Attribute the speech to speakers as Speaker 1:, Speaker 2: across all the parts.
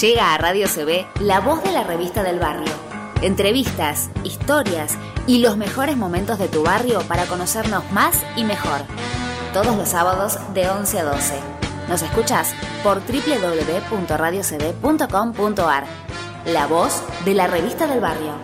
Speaker 1: Llega a Radio CB la voz de la revista del barrio. Entrevistas, historias y los mejores momentos de tu barrio para conocernos más y mejor. Todos los sábados de 11 a 12. Nos escuchas por www.radiocd.com.ar. La voz de la revista del barrio.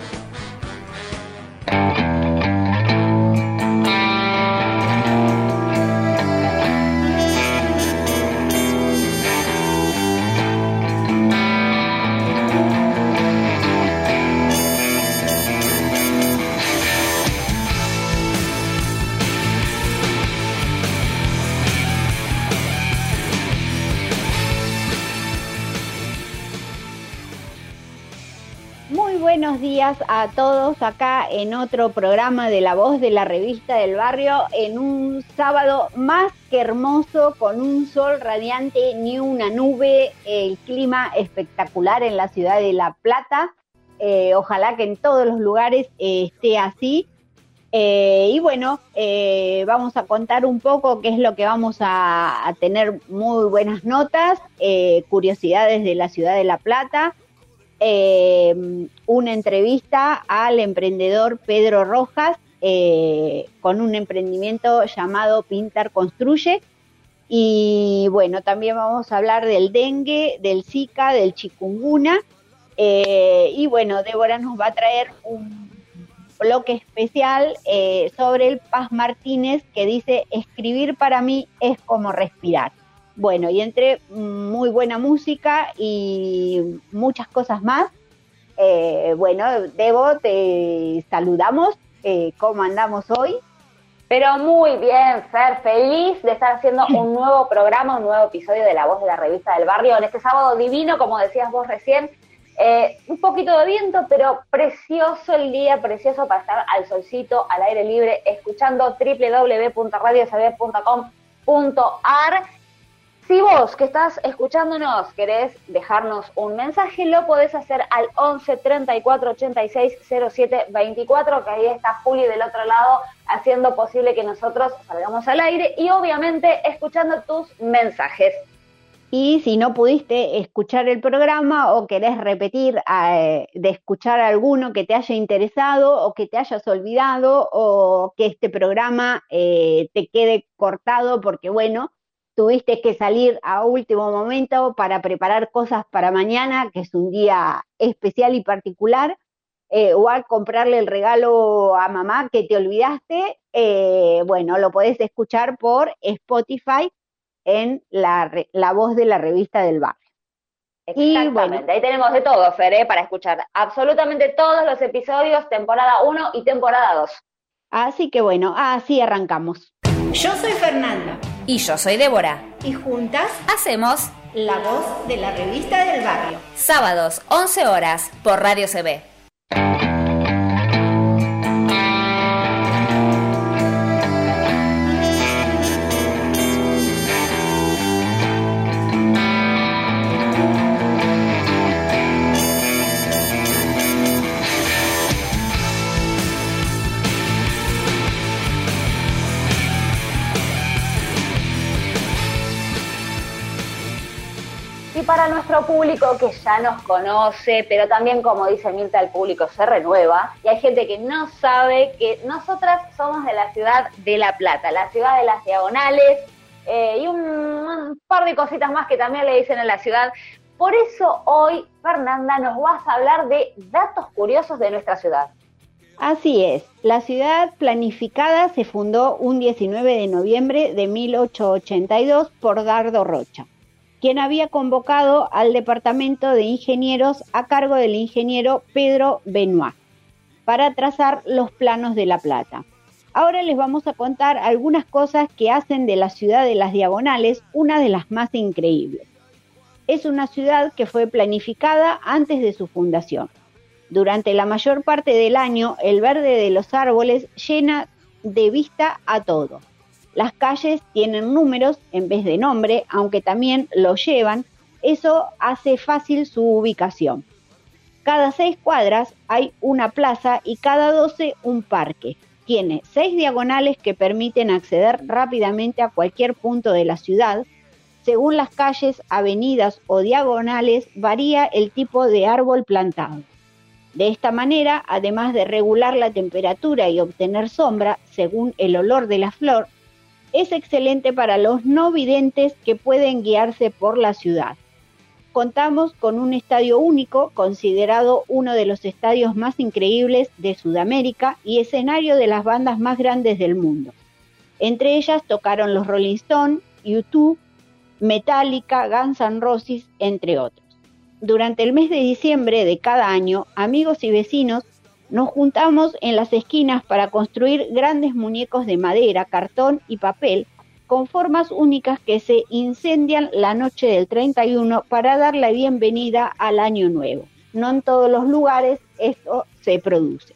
Speaker 2: A todos acá en otro programa de La Voz de la Revista del Barrio, en un sábado más que hermoso, con un sol radiante, ni una nube, el clima espectacular en la ciudad de La Plata. Eh, ojalá que en todos los lugares eh, esté así. Eh, y bueno, vamos a contar un poco qué es lo que vamos a, tener muy buenas notas, curiosidades de la ciudad de La Plata una entrevista al emprendedor Pedro Rojas eh, con un emprendimiento llamado Pintar Construye. Y bueno, también vamos a hablar del dengue, del Zika, del chikungunya. Eh, y bueno, Débora nos va a traer un bloque especial sobre el Paz Martínez que dice, escribir para mí es como respirar. Bueno, y entre muy buena música y muchas cosas más. Eh, bueno, Debo, te saludamos. Eh, ¿Cómo andamos hoy?
Speaker 3: Pero muy bien, Fer, feliz de estar haciendo un nuevo programa, un nuevo episodio de La Voz de la Revista del Barrio en este sábado divino, como decías vos recién. Eh, un poquito de viento, pero precioso el día, precioso para estar al solcito, al aire libre, escuchando www.radiosaber.com.ar si vos que estás escuchándonos querés dejarnos un mensaje, lo podés hacer al 11 34 86 07 24, que ahí está Juli del otro lado haciendo posible que nosotros salgamos al aire y obviamente escuchando tus mensajes.
Speaker 2: Y si no pudiste escuchar el programa o querés repetir eh, de escuchar alguno que te haya interesado o que te hayas olvidado o que este programa eh, te quede cortado porque bueno, tuviste que salir a último momento para preparar cosas para mañana, que es un día especial y particular, eh, o al comprarle el regalo a mamá que te olvidaste, eh, bueno, lo podés escuchar por Spotify en la, voz de la revista del barrio.
Speaker 3: Exactamente, ahí tenemos de todo, Fer, ¿eh? para escuchar absolutamente todos los episodios, temporada 1 y temporada 2.
Speaker 2: Así que bueno, así arrancamos.
Speaker 1: Yo soy Fernanda. Y yo soy Débora.
Speaker 2: Y juntas
Speaker 1: hacemos
Speaker 2: La Voz de la Revista del Barrio.
Speaker 1: Sábados, 11 horas, por Radio CB.
Speaker 3: Público que ya nos conoce, pero también como dice Mirta, el público se renueva y hay gente que no sabe que nosotras somos de la ciudad de La Plata, la ciudad de las diagonales eh, y un, par de cositas más que también le dicen en la ciudad. Por eso hoy, Fernanda, nos vas a hablar de datos curiosos de nuestra ciudad.
Speaker 2: Así es, la ciudad planificada se fundó un 19 de noviembre de 1882 por Dardo Rocha quien había convocado al departamento de ingenieros a cargo del ingeniero Pedro Benoit para trazar los planos de La Plata. Ahora les vamos a contar algunas cosas que hacen de la ciudad de las diagonales una de las más increíbles. Es una ciudad que fue planificada antes de su fundación. Durante la mayor parte del año, el verde de los árboles llena de vista a todo las calles tienen números en vez de nombre, aunque también lo llevan. Eso hace fácil su ubicación. Cada seis cuadras hay una plaza y cada doce un parque. Tiene seis diagonales que permiten acceder rápidamente a cualquier punto de la ciudad. Según las calles, avenidas o diagonales, varía el tipo de árbol plantado. De esta manera, además de regular la temperatura y obtener sombra según el olor de la flor, es excelente para los no videntes que pueden guiarse por la ciudad. Contamos con un estadio único, considerado uno de los estadios más increíbles de Sudamérica y escenario de las bandas más grandes del mundo. Entre ellas tocaron los Rolling Stones, U2, Metallica, Guns N' Roses, entre otros. Durante el mes de diciembre de cada año, amigos y vecinos nos juntamos en las esquinas para construir grandes muñecos de madera, cartón y papel con formas únicas que se incendian la noche del 31 para dar la bienvenida al año nuevo. No en todos los lugares esto se produce.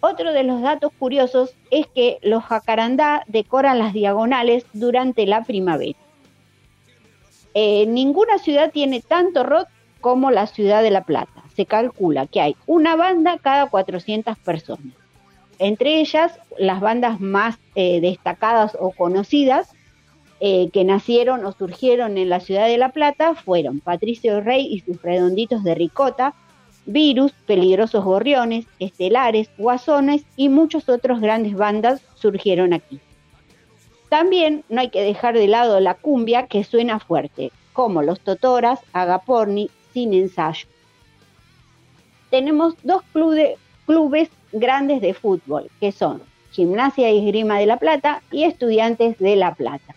Speaker 2: Otro de los datos curiosos es que los jacarandá decoran las diagonales durante la primavera. Eh, ninguna ciudad tiene tanto rock como la ciudad de La Plata. Se calcula que hay una banda cada 400 personas. Entre ellas, las bandas más eh, destacadas o conocidas eh, que nacieron o surgieron en la ciudad de La Plata fueron Patricio Rey y sus redonditos de ricota, Virus, Peligrosos Gorriones, Estelares, Guasones y muchas otras grandes bandas surgieron aquí. También no hay que dejar de lado la cumbia que suena fuerte, como los Totoras, Agaporni, Sin Ensayo. Tenemos dos clubes grandes de fútbol, que son Gimnasia y Esgrima de La Plata y Estudiantes de La Plata.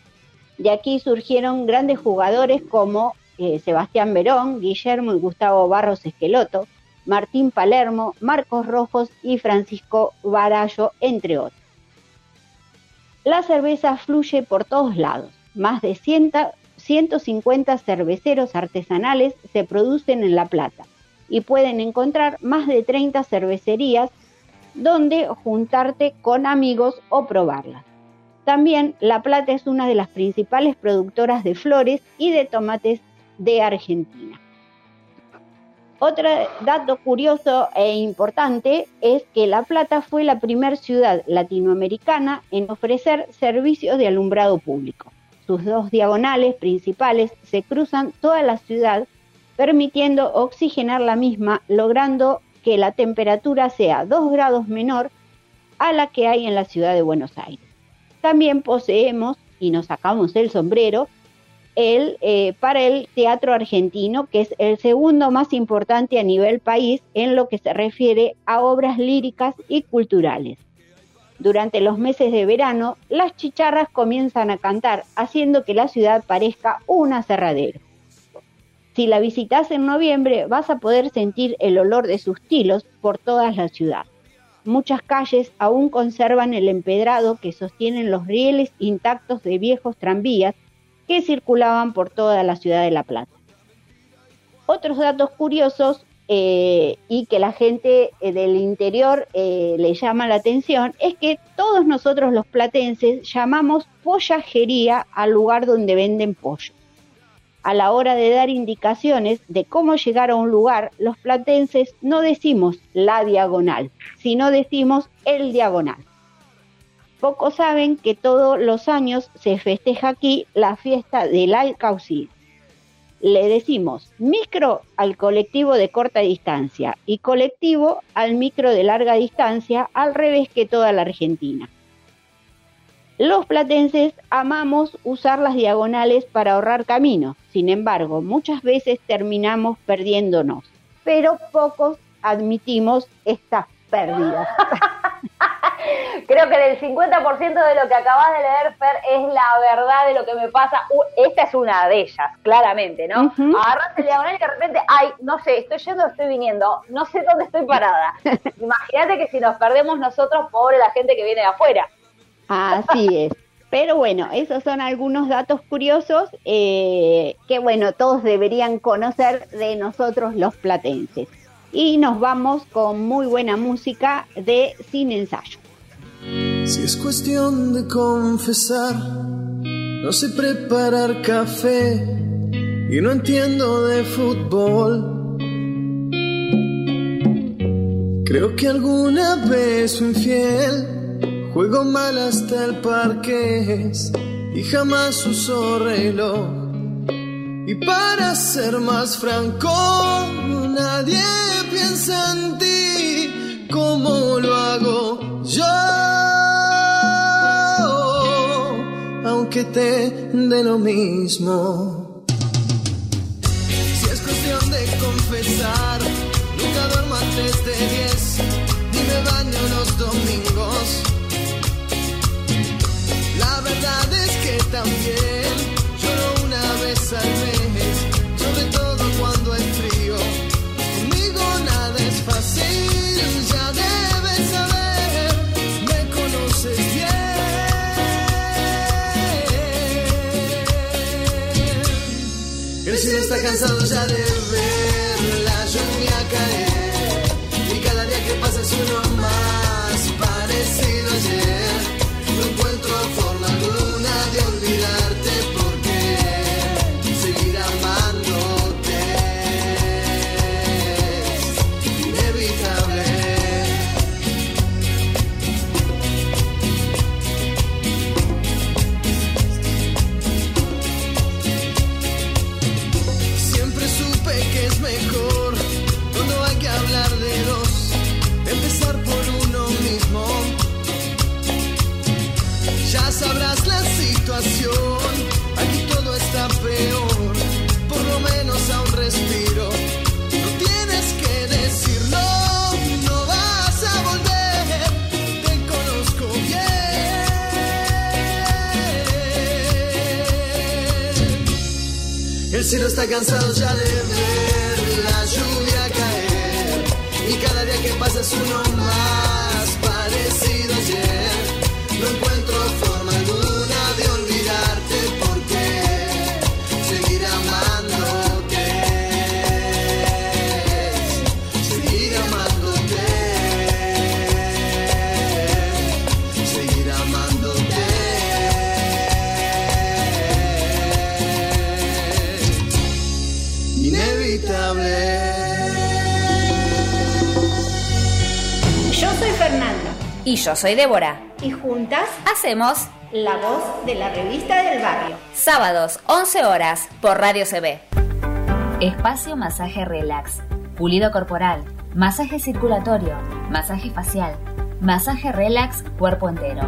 Speaker 2: De aquí surgieron grandes jugadores como eh, Sebastián Verón, Guillermo y Gustavo Barros Esqueloto, Martín Palermo, Marcos Rojos y Francisco Barallo, entre otros. La cerveza fluye por todos lados. Más de 150 cerveceros artesanales se producen en La Plata y pueden encontrar más de 30 cervecerías donde juntarte con amigos o probarlas. También La Plata es una de las principales productoras de flores y de tomates de Argentina. Otro dato curioso e importante es que La Plata fue la primera ciudad latinoamericana en ofrecer servicios de alumbrado público. Sus dos diagonales principales se cruzan toda la ciudad, permitiendo oxigenar la misma, logrando que la temperatura sea 2 grados menor a la que hay en la ciudad de Buenos Aires. También poseemos, y nos sacamos el sombrero, el, eh, para el teatro argentino, que es el segundo más importante a nivel país en lo que se refiere a obras líricas y culturales. Durante los meses de verano, las chicharras comienzan a cantar, haciendo que la ciudad parezca un aserradero. Si la visitas en noviembre, vas a poder sentir el olor de sus tilos por toda la ciudad. Muchas calles aún conservan el empedrado que sostienen los rieles intactos de viejos tranvías que circulaban por toda la ciudad de La Plata. Otros datos curiosos eh, y que la gente eh, del interior eh, le llama la atención es que todos nosotros los platenses llamamos pollajería al lugar donde venden pollo. A la hora de dar indicaciones de cómo llegar a un lugar, los platenses no decimos la diagonal, sino decimos el diagonal. Pocos saben que todos los años se festeja aquí la fiesta del Alcaucí. Le decimos micro al colectivo de corta distancia y colectivo al micro de larga distancia, al revés que toda la Argentina. Los platenses amamos usar las diagonales para ahorrar camino, sin embargo, muchas veces terminamos perdiéndonos, pero pocos admitimos estas pérdidas.
Speaker 3: Creo que el 50% de lo que acabas de leer, Fer, es la verdad de lo que me pasa. esta es una de ellas, claramente, ¿no? Agarras el diagonal y de repente, ay, no sé, estoy yendo, estoy viniendo, no sé dónde estoy parada. Imagínate que si nos perdemos nosotros, pobre la gente que viene de afuera.
Speaker 2: Así es. Pero bueno, esos son algunos datos curiosos eh, que, bueno, todos deberían conocer de nosotros los platenses. Y nos vamos con muy buena música de Sin Ensayo.
Speaker 4: Si es cuestión de confesar, no sé preparar café y no entiendo de fútbol. Creo que alguna vez fui infiel, juego mal hasta el parque y jamás usó reloj. Y para ser más franco, nadie piensa en ti como lo hago yo. Aunque te dé lo mismo. Si es cuestión de confesar, nunca duermo antes de 10, ni me baño los domingos. La verdad es que también lloro una vez al mes, bien. El cielo está El cielo está cansado ya de ver la lluvia caer, y cada día que pasa es uno más
Speaker 2: yo soy
Speaker 1: Débora.
Speaker 2: y juntas
Speaker 1: Hacemos
Speaker 2: la voz de la revista del barrio.
Speaker 1: sábados 11 horas por Radio CB. Espacio Masaje Relax. Pulido corporal. Masaje circulatorio. Masaje facial. Masaje relax cuerpo entero.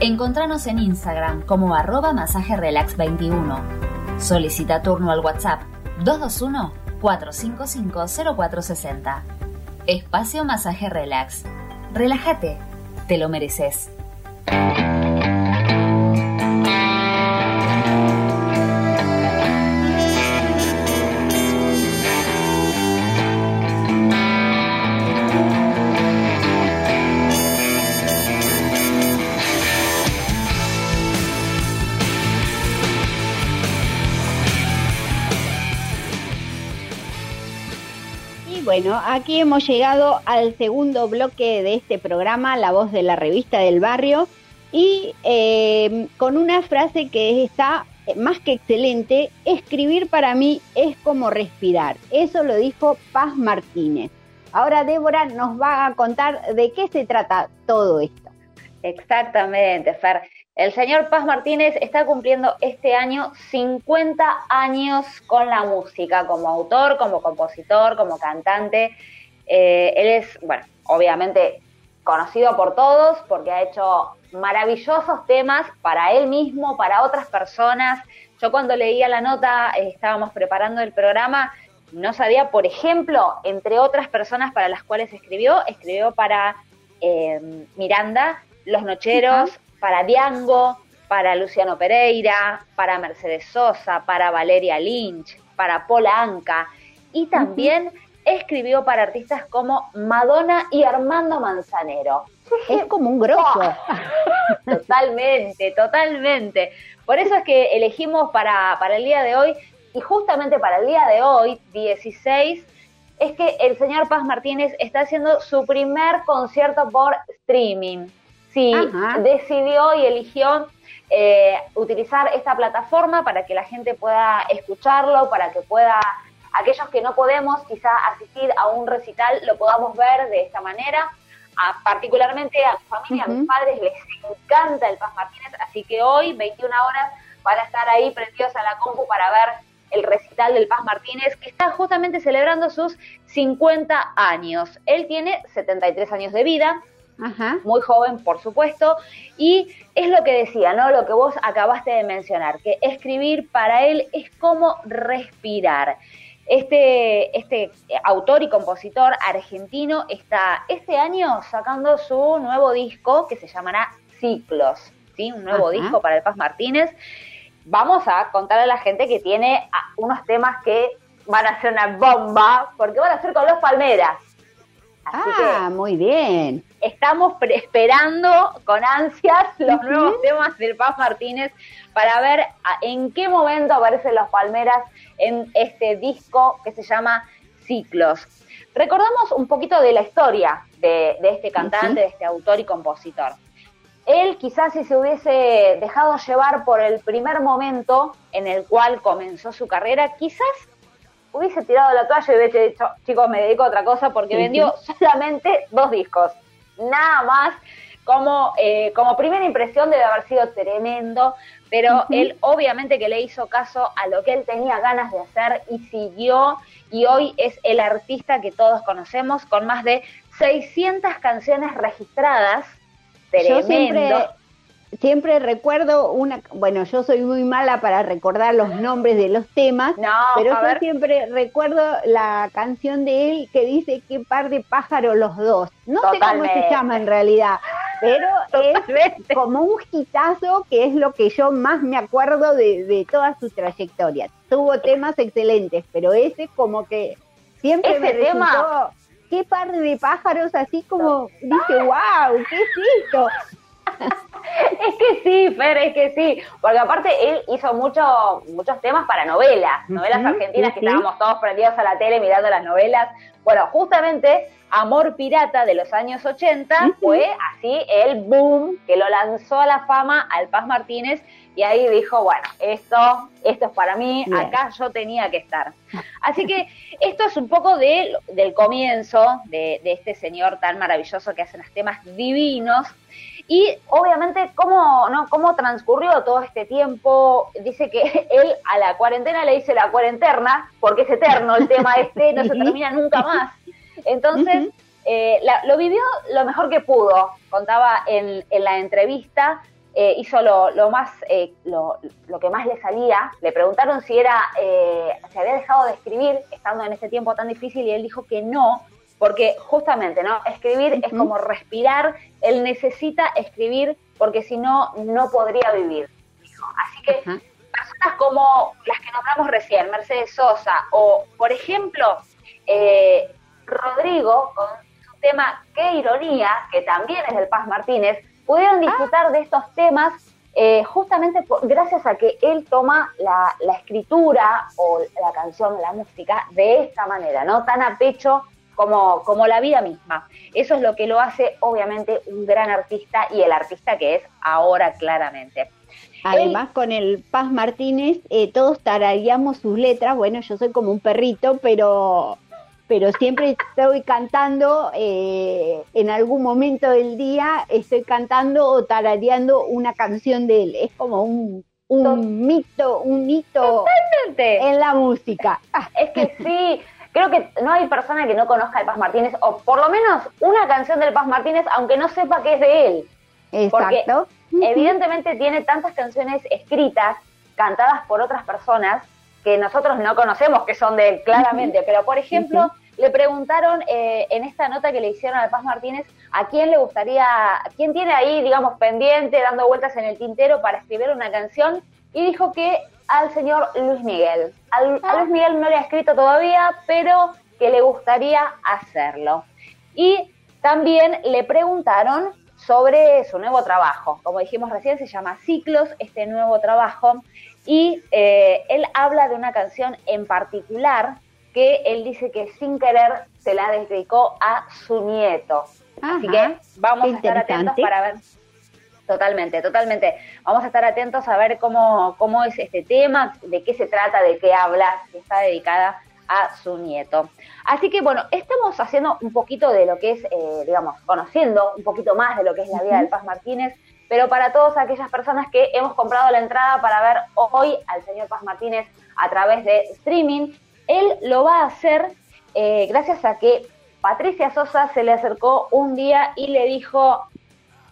Speaker 1: Encontranos en Instagram como arroba masaje relax 21. Solicita turno al WhatsApp 221-455-0460. Espacio Masaje Relax. Relájate, te lo mereces.
Speaker 2: Bueno, aquí hemos llegado al segundo bloque de este programa, La Voz de la Revista del Barrio, y eh, con una frase que está más que excelente, escribir para mí es como respirar. Eso lo dijo Paz Martínez. Ahora Débora nos va a contar de qué se trata todo esto.
Speaker 3: Exactamente, Fer. El señor Paz Martínez está cumpliendo este año 50 años con la música, como autor, como compositor, como cantante. Eh, él es, bueno, obviamente conocido por todos porque ha hecho maravillosos temas para él mismo, para otras personas. Yo cuando leía la nota, eh, estábamos preparando el programa, no sabía, por ejemplo, entre otras personas para las cuales escribió, escribió para eh, Miranda, Los Nocheros, para Diango, para Luciano Pereira, para Mercedes Sosa, para Valeria Lynch, para Paula Anca y también escribió para artistas como Madonna y Armando Manzanero.
Speaker 2: Es como un grosso.
Speaker 3: Totalmente, totalmente. Por eso es que elegimos para, para el día de hoy, y justamente para el día de hoy, 16, es que el señor Paz Martínez está haciendo su primer concierto por streaming. Sí,
Speaker 2: Ajá.
Speaker 3: decidió y eligió eh, utilizar esta plataforma para que la gente pueda escucharlo, para que pueda, aquellos que no podemos quizá asistir a un recital, lo podamos ver de esta manera. a, particularmente a mi familia, a mis padres les encanta el Paz Martínez, así que hoy, 21 horas, van a estar ahí prendidos a la compu para ver el recital del Paz Martínez, que está justamente celebrando sus 50 años. Él tiene 73 años de vida, muy joven, por supuesto, y es lo que decía, ¿no? Lo que vos acabaste de mencionar, que escribir para él es como respirar. Este, este autor y compositor argentino está este año sacando su nuevo disco que se llamará Ciclos, ¿sí? Un nuevo disco para el Paz Martínez. Vamos a contarle a la gente que tiene ah, unos temas que van a ser una bomba, porque van a ser con los Palmeras.
Speaker 2: ah, muy bien
Speaker 3: estamos esperando con ansias los nuevos temas del Paz Martínez para ver en qué momento aparecen los Palmeras en este disco que se llama Ciclos. Recordamos un poquito de la historia de, este cantante, de este autor y compositor. Él quizás si se hubiese dejado llevar por el primer momento en el cual comenzó su carrera, quizás hubiese tirado la toalla y hubiese dicho, chicos, me dedico a otra cosa porque vendió solamente dos discos nada más. Como, eh, como primera impresión debe haber sido tremendo, pero él obviamente que le hizo caso a lo que él tenía ganas de hacer y siguió y hoy es el artista que todos conocemos con más de 600 canciones registradas. Tremendo
Speaker 2: siempre recuerdo una, bueno, yo soy muy mala para recordar los nombres de los temas, pero yo siempre recuerdo la canción de él que dice qué par de pájaros los dos. No sé cómo se llama en realidad, pero es como un hitazo que es lo que yo más me acuerdo de, de toda su trayectoria. Tuvo temas excelentes, pero ese como que siempre me resultó qué par de pájaros, así como dije, wow, ¿qué es esto?
Speaker 3: es que sí, Fer, es que sí. Porque aparte él hizo mucho, muchos temas para novelas, novelas argentinas que estábamos todos prendidos a la tele mirando las novelas. Bueno, justamente Amor Pirata de los años 80 fue así el boom que lo lanzó a la fama al Paz Martínez y ahí dijo, bueno, esto, esto es para mí, acá yo tenía que estar. Así que esto es un poco de, del comienzo de, de este señor tan maravilloso que hace unos temas divinos y obviamente, ¿cómo, no, ¿cómo transcurrió todo este tiempo? Dice que él a la cuarentena le dice la cuarentena, porque es eterno el tema este, no se termina nunca más. Entonces, eh, lo vivió lo mejor que pudo, contaba en, en la entrevista, eh, hizo lo, lo más, eh, lo, lo, que más le salía. Le preguntaron si era, se había dejado de escribir estando en este tiempo tan difícil y él dijo que no, porque justamente, ¿no? Escribir es como respirar, él necesita escribir porque si no, no podría vivir. Así que personas como las que nombramos recién, Mercedes Sosa, o por ejemplo, eh, Rodrigo, con su tema Qué ironía, que también es del Paz Martínez, pudieron disfrutar de estos temas eh, justamente gracias a que él toma la, la, escritura o la canción, la música, de esta manera, ¿no? Tan a pecho como, como la vida misma. Eso es lo que lo hace obviamente un gran artista y el artista que es ahora claramente.
Speaker 2: Además, con el Paz Martínez, eh, todos tararíamos sus letras. Bueno, yo soy como un perrito, pero, pero siempre estoy cantando, eh, en algún momento del día, estoy cantando o tarareando una canción de él. Es como un, un mito, un hito en la música.
Speaker 3: Es que sí creo que no hay persona que no conozca al Paz Martínez, o por lo menos una canción del Paz Martínez, aunque no sepa que es de él. Exacto. Porque evidentemente tiene tantas canciones escritas, cantadas por otras personas, que nosotros no conocemos que son de él, claramente. Pero, por ejemplo, le preguntaron eh, en esta nota que le hicieron al Paz Martínez a quién le gustaría, quién tiene ahí, digamos, pendiente, dando vueltas en el tintero para escribir una canción, y dijo que al señor Luis Miguel. Al, a Luis Miguel no le ha escrito todavía, pero que le gustaría hacerlo. Y también le preguntaron sobre su nuevo trabajo. Como dijimos recién, se llama Ciclos, este nuevo trabajo. Y eh, él habla de una canción en particular que él dice que sin querer se la dedicó a su nieto. Así que vamos a estar atentos para ver Totalmente, totalmente. Vamos a estar atentos a ver cómo, cómo es este tema, de qué se trata, de qué habla, que está dedicada a su nieto. Así que bueno, estamos haciendo un poquito de lo que es, eh, digamos, conociendo un poquito más de lo que es la vida del Paz Martínez, pero para todas aquellas personas que hemos comprado la entrada para ver hoy al señor Paz Martínez a través de streaming, él lo va a hacer eh, gracias a que Patricia Sosa se le acercó un día y le dijo,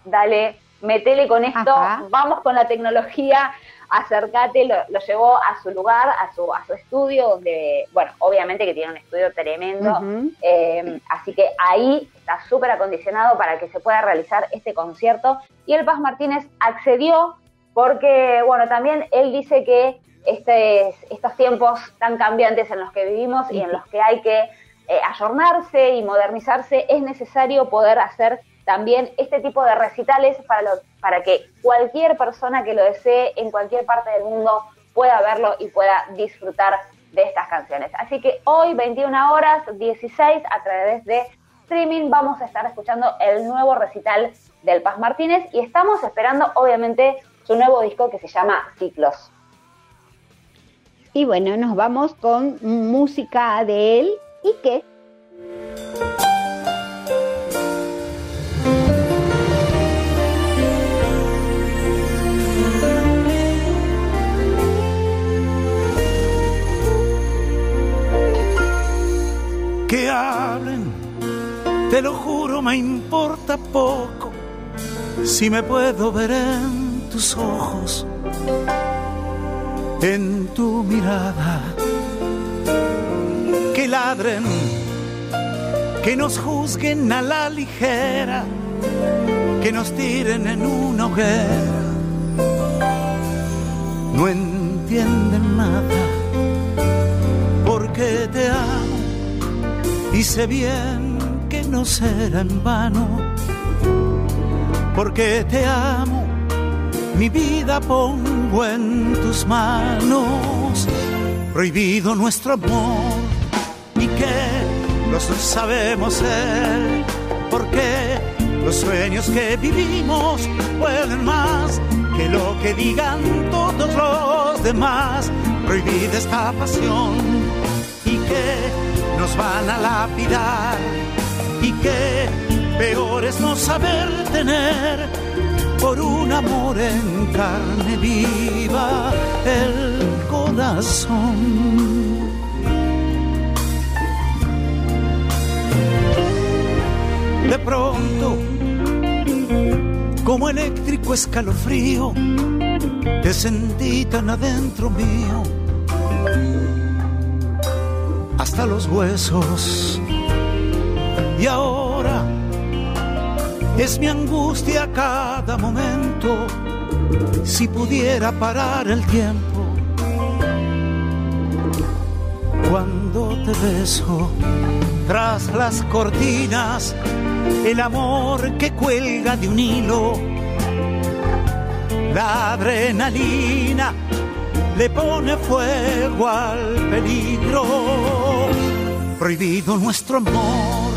Speaker 3: dale, metele con esto, vamos con la tecnología, acércate, lo, llevó a su lugar, a su, a su estudio, donde, bueno, obviamente que tiene un estudio tremendo, eh, así que ahí está súper acondicionado para que se pueda realizar este concierto. Y el Paz Martínez accedió porque, bueno, también él dice que este, estos tiempos tan cambiantes en los que vivimos y en los que hay que eh, ayornarse y modernizarse, es necesario poder hacer también este tipo de recitales para, para que cualquier persona que lo desee en cualquier parte del mundo pueda verlo y pueda disfrutar de estas canciones. Así que hoy, 21 horas 16, a través de streaming, vamos a estar escuchando el nuevo recital del Paz Martínez y estamos esperando, obviamente, su nuevo disco que se llama Ciclos.
Speaker 2: Y bueno, nos vamos con música de él y qué
Speaker 5: que hablen, te lo juro, me importa poco si me puedo ver en tus ojos, en tu mirada, que ladren, que nos juzguen a la ligera, que nos tiren en una hoguera, no entienden nada porque te amo y sé bien que no será en vano, porque te amo, mi vida pongo en tus manos, prohibido nuestro amor y que los sabemos ser, porque los sueños que vivimos pueden más que lo que digan todos los demás, prohibida esta pasión y que nos van a lapidar y que peor es no saber tener por un amor en carne viva el corazón. De pronto, como eléctrico escalofrío, te sentí tan adentro mío hasta los huesos. Y ahora es mi angustia cada momento. Si pudiera parar el tiempo, cuando te beso tras las cortinas, el amor que cuelga de un hilo, la adrenalina le pone fuego al peligro. Prohibido nuestro amor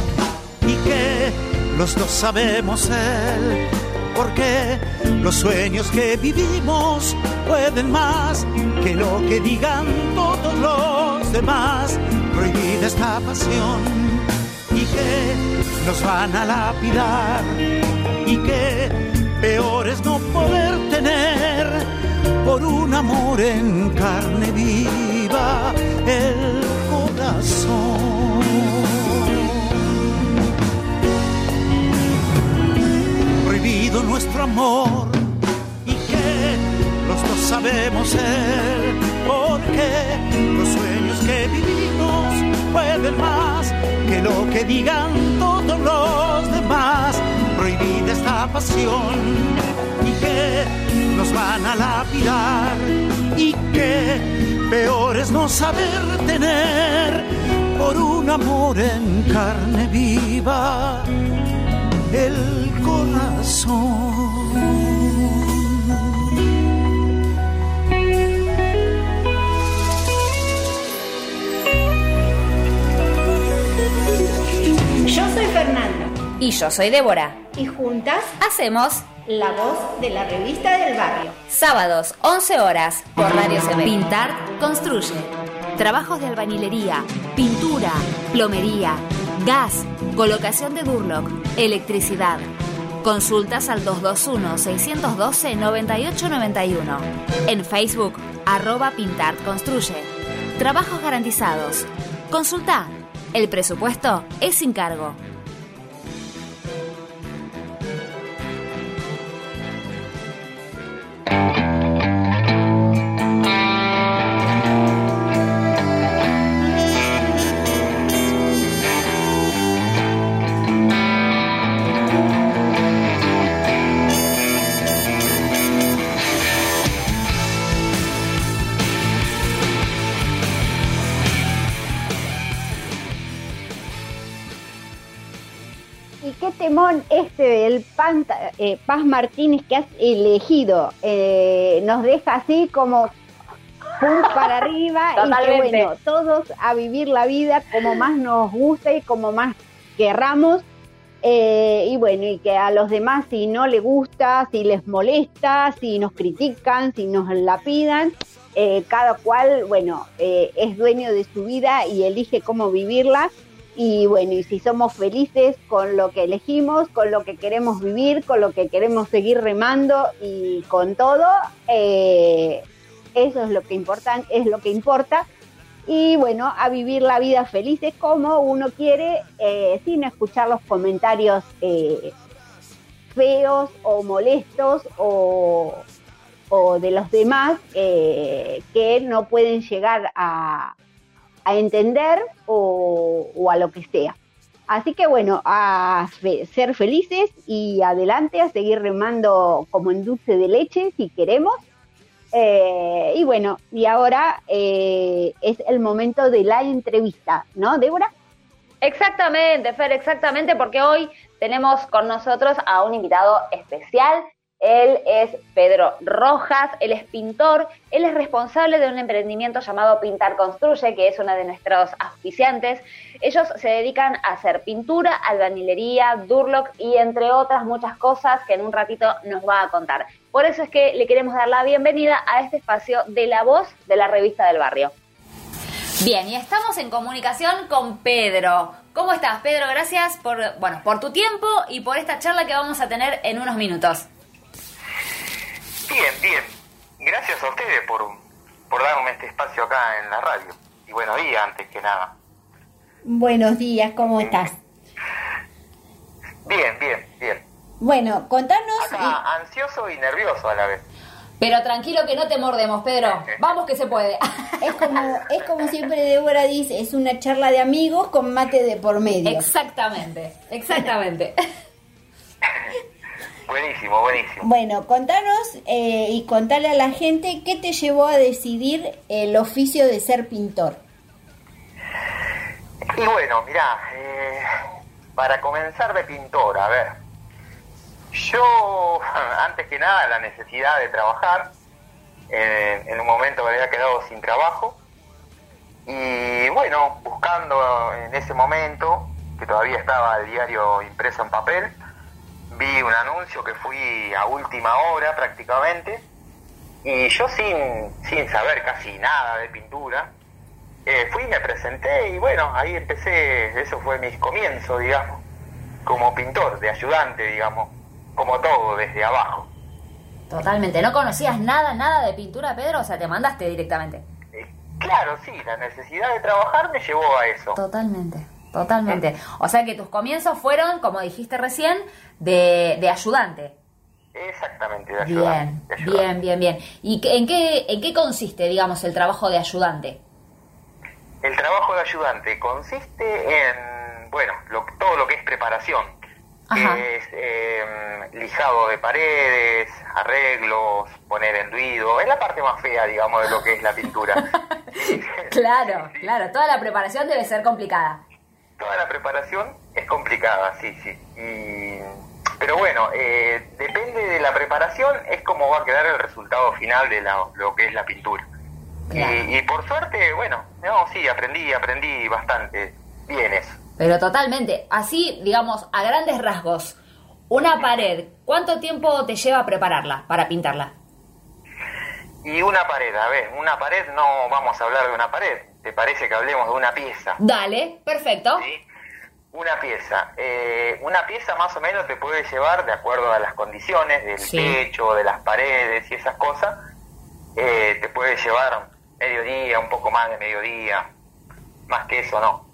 Speaker 5: y que los dos sabemos ser, porque los sueños que vivimos pueden más que lo que digan todos los demás. Prohibida esta pasión y que nos van a lapidar y que peor es no poder tener por un amor en carne viva el corazón. Prohibido nuestro amor y que los dos sabemos ser, porque los sueños que vivimos pueden más que lo que digan todos los demás. Prohibida esta pasión y que nos van a lapidar y que peor es no saber tener por un amor en carne viva el corazón.
Speaker 2: Yo soy Fernanda.
Speaker 1: Y yo soy Débora.
Speaker 2: Y juntas
Speaker 1: hacemos
Speaker 2: la voz de la revista del barrio.
Speaker 1: Sábados, 11 horas, por Radio CB. Pintar construye. Trabajos de albañilería, pintura, plomería, gas, colocación de Durlock, electricidad. Consultas al 221-612-9891. En Facebook, arroba Pintart Construye. Trabajos garantizados. Consulta. El presupuesto es sin cargo.
Speaker 2: Este el eh, Paz Martínez que has elegido eh, nos deja así como para arriba y que bueno, todos a vivir la vida como más nos gusta y como más querramos. Eh, y bueno, y que a los demás si no les gusta, si les molesta, si nos critican, si nos la pidan, cada cual, bueno, es dueño de su vida y elige cómo vivirla y bueno, y si somos felices con lo que elegimos, con lo que queremos vivir, con lo que queremos seguir remando y con todo, eh, eso es lo que importa, es lo que importa. Y bueno, a vivir la vida felices como uno quiere, eh, sin escuchar los comentarios eh, feos o molestos o, o de los demás que no pueden llegar a, a entender o, a lo que sea. Así que bueno, a ser felices y adelante, a seguir remando como en dulce de leche si queremos. Eh, y bueno, y ahora eh, es el momento de la entrevista, ¿no, Débora?
Speaker 3: Exactamente, Fer, exactamente, porque hoy tenemos con nosotros a un invitado especial él es Pedro Rojas, él es pintor, él es responsable de un emprendimiento llamado Pintar Construye, que es uno de nuestros auspiciantes. Ellos se dedican a hacer pintura, albañilería, durlock y entre otras muchas cosas que en un ratito nos va a contar. Por eso es que le queremos dar la bienvenida a este espacio de la voz de la revista del barrio.
Speaker 1: Bien, y estamos en comunicación con Pedro. ¿Cómo estás, Pedro? Gracias por, bueno, por tu tiempo y por esta charla que vamos a tener en unos minutos.
Speaker 6: Bien, bien. Gracias a ustedes por, por darme este espacio acá en la radio. Y buenos días, antes que nada.
Speaker 2: Buenos días, ¿cómo estás?
Speaker 6: Bien, bien, bien.
Speaker 2: Bueno, contanos...
Speaker 6: Acá, ansioso y nervioso a la vez.
Speaker 1: Pero tranquilo que no te mordemos, Pedro. Vamos que se puede.
Speaker 2: Es como, es como siempre Débora dice, es una charla de amigos con mate de por medio.
Speaker 1: Exactamente, exactamente.
Speaker 6: Buenísimo, buenísimo.
Speaker 2: Bueno, contanos eh, y contale a la gente qué te llevó a decidir el oficio de ser pintor.
Speaker 6: Y bueno, mirá, eh, para comenzar de pintor, a ver, yo, antes que nada, la necesidad de trabajar, en un momento me había quedado sin trabajo, y bueno, buscando en ese momento, que todavía estaba el diario impreso en papel, vi un anuncio que fui a última hora prácticamente y yo sin, sin saber casi nada de pintura, eh, fui, me presenté y bueno, ahí empecé, eso fue mis comienzos, digamos, como pintor, de ayudante, digamos, como todo, desde abajo.
Speaker 1: Totalmente, ¿no conocías nada, nada de pintura, Pedro? O sea, te mandaste directamente.
Speaker 6: Eh, claro, sí, la necesidad de trabajar me llevó a eso.
Speaker 1: Totalmente. Totalmente. O sea que tus comienzos fueron, como dijiste recién, de, de ayudante.
Speaker 6: Exactamente, de ayudante.
Speaker 1: Bien, bien, bien, bien. ¿Y en qué, en qué consiste, digamos, el trabajo de ayudante?
Speaker 6: El trabajo de ayudante consiste en, bueno, todo lo que es preparación. es em, lijado de paredes, arreglos, poner enduido. Es la parte más fea, digamos, de lo que es la pintura.
Speaker 1: claro, claro. Toda la preparación debe ser complicada
Speaker 6: toda la preparación es complicada, sí, sí. pero bueno, eh, depende de la preparación, es como va a quedar el resultado final de lo que es la pintura. Y, por suerte, bueno, no, sí, aprendí, aprendí bastante bien eso.
Speaker 1: Pero totalmente, así, digamos, a grandes rasgos, una pared, ¿cuánto tiempo te lleva prepararla para pintarla?
Speaker 6: Y una pared, a ver, una pared no vamos a hablar de una pared, ¿te parece que hablemos de una pieza?
Speaker 1: Dale, perfecto.
Speaker 6: ¿Sí? Una pieza. Eh, una pieza más o menos te puede llevar, de acuerdo a las condiciones del
Speaker 1: Sí.
Speaker 6: techo, de las paredes y esas cosas, eh, te puede llevar mediodía, un poco más de mediodía, más que eso no.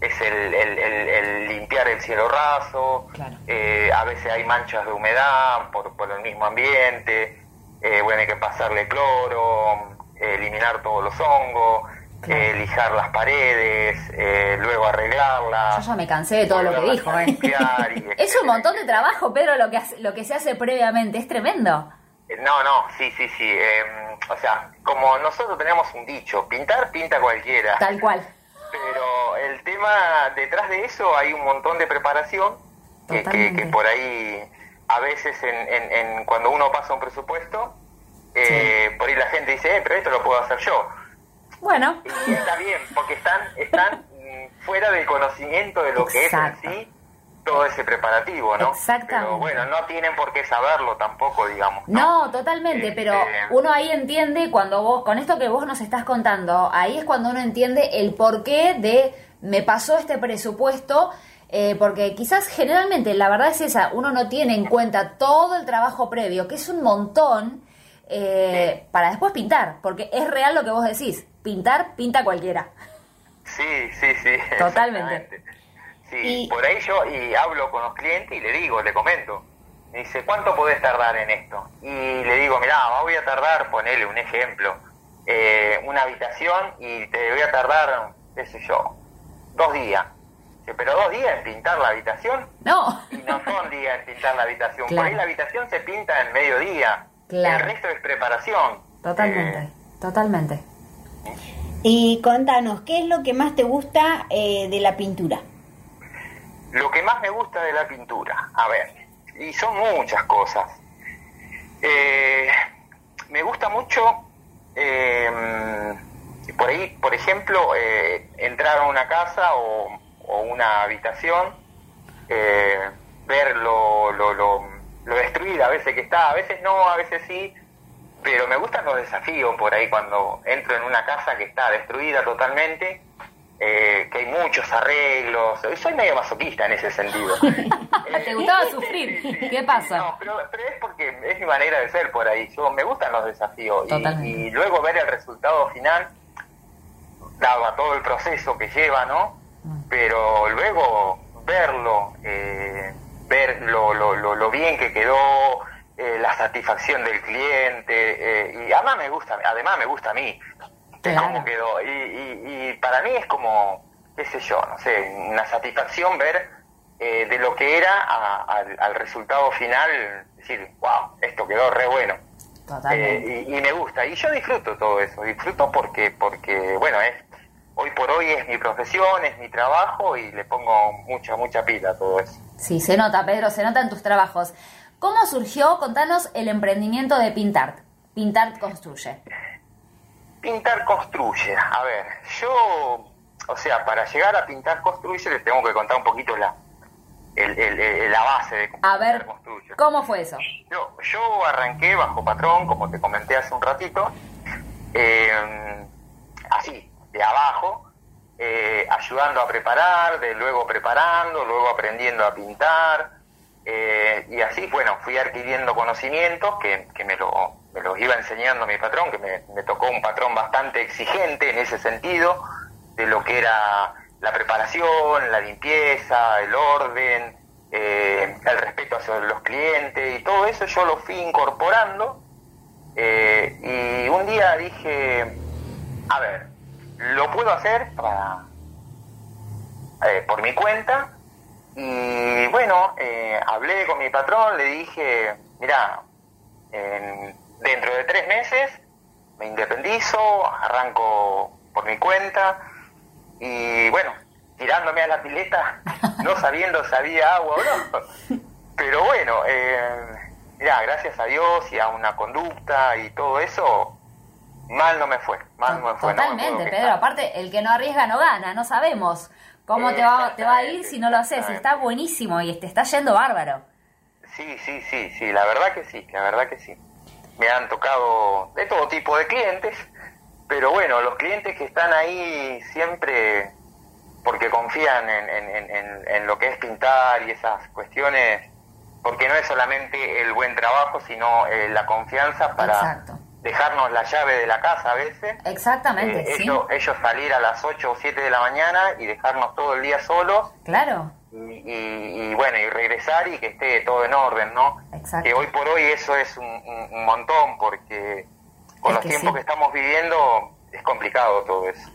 Speaker 6: Es el, el- el- el limpiar el cielo raso,
Speaker 1: Claro.
Speaker 6: eh, a veces hay manchas de humedad por, por el mismo ambiente, eh, bueno, hay que pasarle cloro, eh, eliminar todos los hongos,
Speaker 1: Claro.
Speaker 6: eh, lijar las paredes, eh, luego arreglarlas.
Speaker 1: Yo ya me cansé de todo lo que dijo. ¿eh? Es un montón de trabajo, Pedro, lo que, hace- lo que se hace previamente. Es tremendo.
Speaker 6: Eh, No, no, sí, sí, sí. eh, o sea, como nosotros tenemos un dicho, pintar pinta cualquiera.
Speaker 1: Tal cual.
Speaker 6: Pero el tema, detrás de eso hay un montón de preparación que, que, que por ahí, a veces en, en- en- cuando uno pasa un presupuesto, eh, por ahí la gente dice, eh, pero esto lo puedo hacer yo.
Speaker 1: Bueno,
Speaker 6: Y está bien, porque están, están mm, fuera del conocimiento de lo que es en sí todo ese preparativo, ¿no?
Speaker 1: Exactamente.
Speaker 6: Pero bueno, no tienen por qué saberlo tampoco, digamos.
Speaker 1: no, totalmente,
Speaker 6: Este,
Speaker 1: pero uno ahí entiende cuando vos, con esto que vos nos estás contando, ahí es cuando uno entiende el porqué de me pasó este presupuesto, eh, porque quizás generalmente la verdad es esa, uno no tiene en cuenta todo el trabajo previo, que es un montón, eh, para después pintar, porque es real lo que vos decís, pintar pinta cualquiera.
Speaker 6: Sí, sí, sí.
Speaker 1: Totalmente.
Speaker 6: Sí,
Speaker 2: Y-
Speaker 6: por ahí yo y hablo con los clientes y le digo, le comento. Me dice, ¿cuánto podés tardar en esto? Y le digo, mirá, voy a tardar, ponele un ejemplo, eh, una habitación y te voy a tardar, qué sé yo, dos días. Pero dos días en pintar la habitación
Speaker 1: No,
Speaker 6: y no son días en pintar la habitación.
Speaker 1: Claro.
Speaker 6: Por ahí la habitación se pinta en mediodía.
Speaker 1: Claro.
Speaker 6: El resto es preparación.
Speaker 1: totalmente,
Speaker 6: Eh,
Speaker 1: totalmente.
Speaker 2: Y contanos, ¿qué es lo que más te gusta eh, de la pintura?
Speaker 6: Lo que más me gusta de la pintura, a ver, y son muchas cosas. Eh, me gusta mucho, eh, por ahí, por ejemplo, eh, entrar a una casa o, una habitación, eh, ver lo, lo, lo, lo destruida a veces que está, a veces no, a veces sí, pero me gustan los desafíos por ahí cuando entro en una casa que está destruida totalmente, eh, que hay muchos arreglos. Soy medio masoquista en ese sentido.
Speaker 1: ¿Te gustaba sufrir? ¿Qué pasa?
Speaker 6: No, pero, pero es porque es mi manera de ser por ahí. Yo me gustan los desafíos y, y luego ver el resultado final, dado a todo el proceso que lleva, ¿no?
Speaker 1: Mm.
Speaker 6: Pero luego verlo, eh, ver lo, lo, lo, lo bien que quedó, eh, la satisfacción del cliente eh, y además me gusta, además me gusta a mí
Speaker 1: Claro.
Speaker 6: cómo quedó y, y, y para mí es como qué sé yo, no sé, una satisfacción ver eh, de lo que era a- al, al resultado final, decir, wow, esto quedó re bueno.
Speaker 1: Totalmente.
Speaker 6: Eh, y, y me gusta, y yo disfruto todo eso, disfruto porque, porque bueno, es hoy por hoy es mi profesión, es mi trabajo y le pongo mucha, mucha pila a todo eso.
Speaker 1: Sí, se nota, Pedro, se nota en tus trabajos. ¿Cómo surgió, contanos, el emprendimiento de Pintart? Pintart construye.
Speaker 6: Pintar construye. A ver, yo, o sea, para llegar a pintar construye les tengo que contar un poquito la, el, el- el- la base de cómo
Speaker 1: A ver,
Speaker 6: construye.
Speaker 1: ¿cómo fue eso?
Speaker 6: Yo, yo arranqué bajo patrón, como te comenté hace un ratito, eh, así, de abajo, eh, ayudando a preparar, de luego preparando, luego aprendiendo a pintar, eh, y así, bueno, fui adquiriendo conocimientos que, que me, lo, me los iba enseñando mi patrón, que me, tocó un patrón bastante exigente en ese sentido, de lo que era la preparación, la limpieza, el orden, eh, el respeto hacia los clientes y todo eso yo lo fui incorporando. Eh, y un día dije, a ver, lo puedo hacer para, eh, por mi cuenta y bueno, eh, hablé con mi patrón, le dije, mira, dentro de tres meses me independizo, arranco por mi cuenta y bueno, tirándome a la pileta, no sabiendo si había agua o no. Pero bueno, eh, mira, gracias a Dios y a una conducta y todo eso, mal no me fue, mal no me fue. no me
Speaker 1: Totalmente, Pedro. Aparte, el que no arriesga no gana. No sabemos cómo te va, te va a ir si no lo haces. Está buenísimo y te está yendo bárbaro.
Speaker 6: Sí, sí, sí, sí, la verdad que sí, la verdad que sí. Me han tocado de todo tipo de clientes, pero bueno, los clientes que están ahí siempre porque confían en, en, en, en, lo que es pintar y esas cuestiones, porque no es solamente el buen trabajo, sino eh, la confianza para dejarnos la llave de la casa a veces.
Speaker 1: Exactamente,
Speaker 6: eh, ellos, ellos salir a las 8 o 7 de la mañana y dejarnos todo el día solos.
Speaker 1: Claro.
Speaker 6: Y, y, bueno, y regresar y que esté todo en orden, ¿no?
Speaker 1: Exacto.
Speaker 6: Que hoy por hoy eso es un, un, montón, porque con los tiempos que estamos viviendo es complicado todo eso.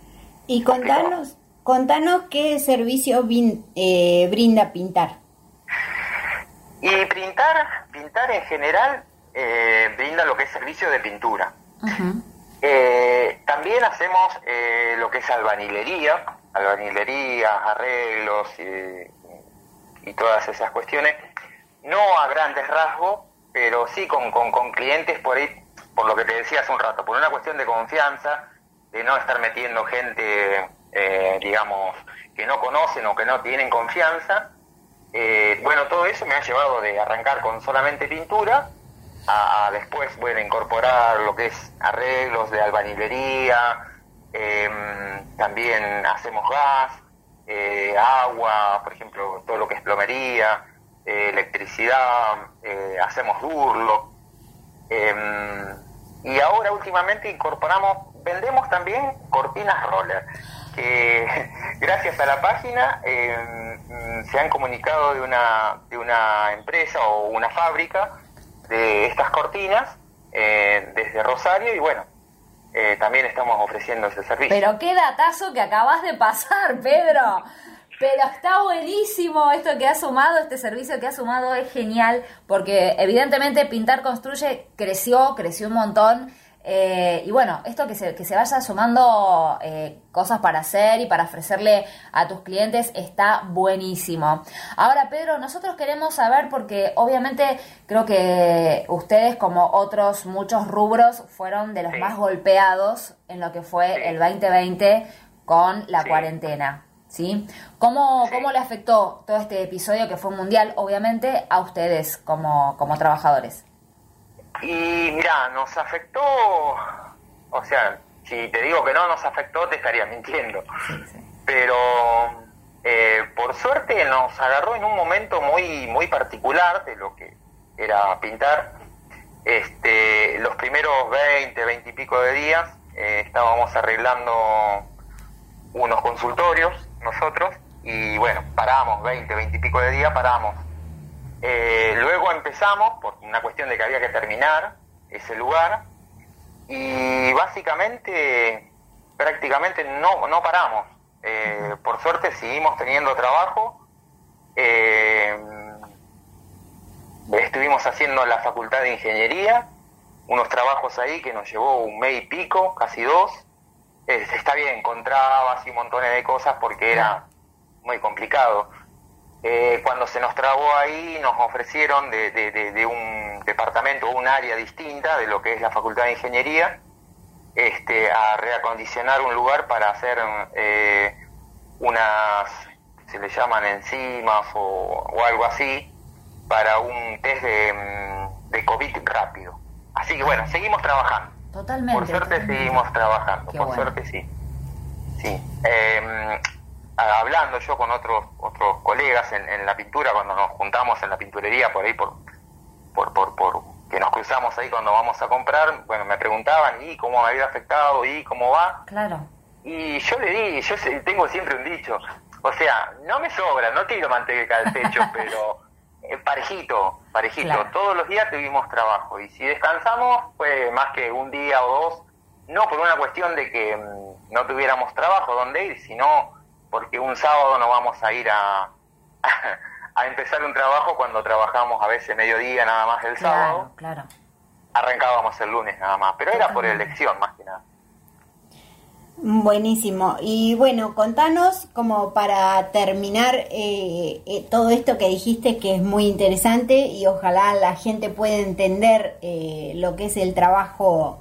Speaker 2: Y contanos, Contanos qué servicio eh, brinda Pintar.
Speaker 6: Y Pintar, Pintar en general eh, brinda lo que es servicio de pintura. Eh, también hacemos lo que es albanilería, albanilería, arreglos y, todas esas cuestiones. No a grandes rasgos, pero sí con, con, con clientes por ahí, por lo que te decía hace un rato, por una cuestión de confianza, de no estar metiendo gente eh, digamos, que no conocen o que no tienen confianza. Eh, bueno, todo eso me ha llevado de arrancar con solamente pintura a, después, bueno, incorporar lo que es arreglos de albanilería, em, también hacemos gas, eh, agua, por ejemplo, todo lo que es plomería, electricidad, hacemos durlo. Em, y ahora últimamente incorporamos, vendemos también cortinas roller que gracias a la página em, se han comunicado de una, de una empresa o una fábrica de estas cortinas eh, desde Rosario y bueno, eh, también estamos ofreciendo ese servicio.
Speaker 1: Pero qué datazo que acabas de pasar, Pedro. Pero está buenísimo esto que ha sumado, este servicio que ha sumado es genial, porque evidentemente Pintar Construye creció, creció un montón eh, y bueno, esto que se, que se vaya sumando eh, cosas para hacer y para ofrecerle a tus clientes está buenísimo. Ahora, Pedro, nosotros queremos saber, porque obviamente creo que ustedes, como otros muchos rubros, fueron de los más golpeados en lo que fue el 2020 con la cuarentena. ¿Sí? ¿Cómo, ¿Cómo le afectó todo este episodio que fue mundial, obviamente, a ustedes como, como trabajadores?
Speaker 6: Y mira, nos afectó, o sea, si te digo que no nos afectó, te estaría mintiendo. Pero eh, por suerte nos agarró en un momento muy, muy particular de lo que era pintar. Este, los primeros 20, 20 y pico de días eh, estábamos arreglando unos consultorios nosotros y bueno, paramos 20, 20 y pico de días, paramos eh, luego empezamos, por una cuestión de que había que terminar ese lugar, y básicamente, prácticamente no, no paramos. Eh, por suerte seguimos teniendo trabajo. Eh, estuvimos haciendo la facultad de ingeniería, unos trabajos ahí que nos llevó un mes y pico, casi dos. está bien, encontraba así montones de cosas porque era muy complicado. Eh, cuando se nos trabó ahí, nos ofrecieron de, un departamento o un área distinta de lo que es la Facultad de Ingeniería, este, a reacondicionar un lugar para hacer eh, unas, se le llaman enzimas o, algo así, para un test de, de, COVID rápido. Así que bueno, seguimos trabajando.
Speaker 1: Totalmente.
Speaker 6: Por suerte seguimos trabajando, por suerte sí. Sí. Eh, hablando yo con otros otros colegas en, la pintura cuando nos juntamos en la pinturería por ahí por, por por, por que nos cruzamos ahí cuando vamos a comprar bueno me preguntaban y cómo me había afectado y cómo va
Speaker 1: claro.
Speaker 6: Y yo le di yo tengo siempre un dicho o sea no me sobra no tiro manteca al techo pero eh, parejito parejito. Todos los días tuvimos trabajo y si descansamos fue más que un día o dos no por una cuestión de que mm, no tuviéramos trabajo donde ir sino porque un sábado no vamos a ir a, a empezar un trabajo cuando trabajamos a veces mediodía nada más el sábado.
Speaker 1: Claro.
Speaker 6: Arrancábamos el lunes nada más, pero era por elección más que nada.
Speaker 2: Buenísimo. Y bueno, contanos como para terminar eh, eh, todo esto que dijiste que es muy interesante y ojalá la gente pueda entender eh, lo que es el trabajo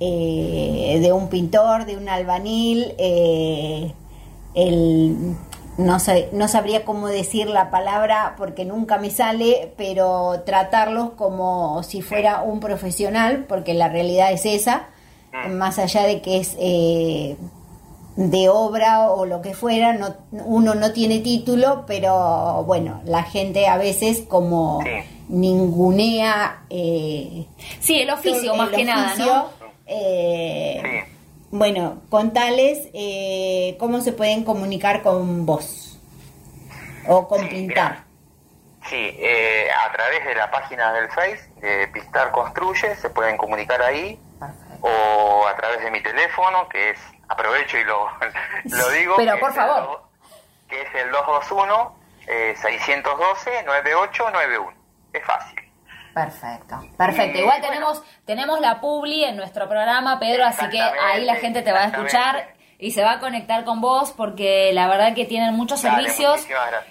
Speaker 2: de un pintor, de un albanil, el no, no sabría cómo decir la palabra porque nunca me sale, pero tratarlos como si fuera un profesional, porque la realidad es esa,
Speaker 6: Mm.
Speaker 2: más allá de que es eh, de obra o lo que fuera, no, uno no tiene título, pero bueno, la gente a veces como
Speaker 6: Sí.
Speaker 2: ningunea eh,
Speaker 1: Sí, el oficio
Speaker 2: el
Speaker 1: más que nada, ¿no?
Speaker 2: eh,
Speaker 6: Sí.
Speaker 2: Bueno, contales eh, cómo se pueden comunicar con vos o con
Speaker 6: Sí,
Speaker 2: pintar.
Speaker 6: Sí, eh, a través de la página del Face de Pistar Construye se pueden comunicar ahí
Speaker 1: Perfecto.
Speaker 6: o a través de mi teléfono que es, aprovecho y lo, lo digo.
Speaker 1: Pero,
Speaker 6: que
Speaker 1: por
Speaker 6: es el
Speaker 1: favor.
Speaker 6: que es el 221 eh, 612 9891. Es fácil.
Speaker 1: Perfecto, perfecto.
Speaker 6: Y,
Speaker 1: Igual
Speaker 6: bueno.
Speaker 1: tenemos tenemos la publi en nuestro programa, Pedro, así que ahí la gente te va a escuchar y se va a conectar con vos porque la verdad que tienen muchos
Speaker 6: Dale,
Speaker 1: servicios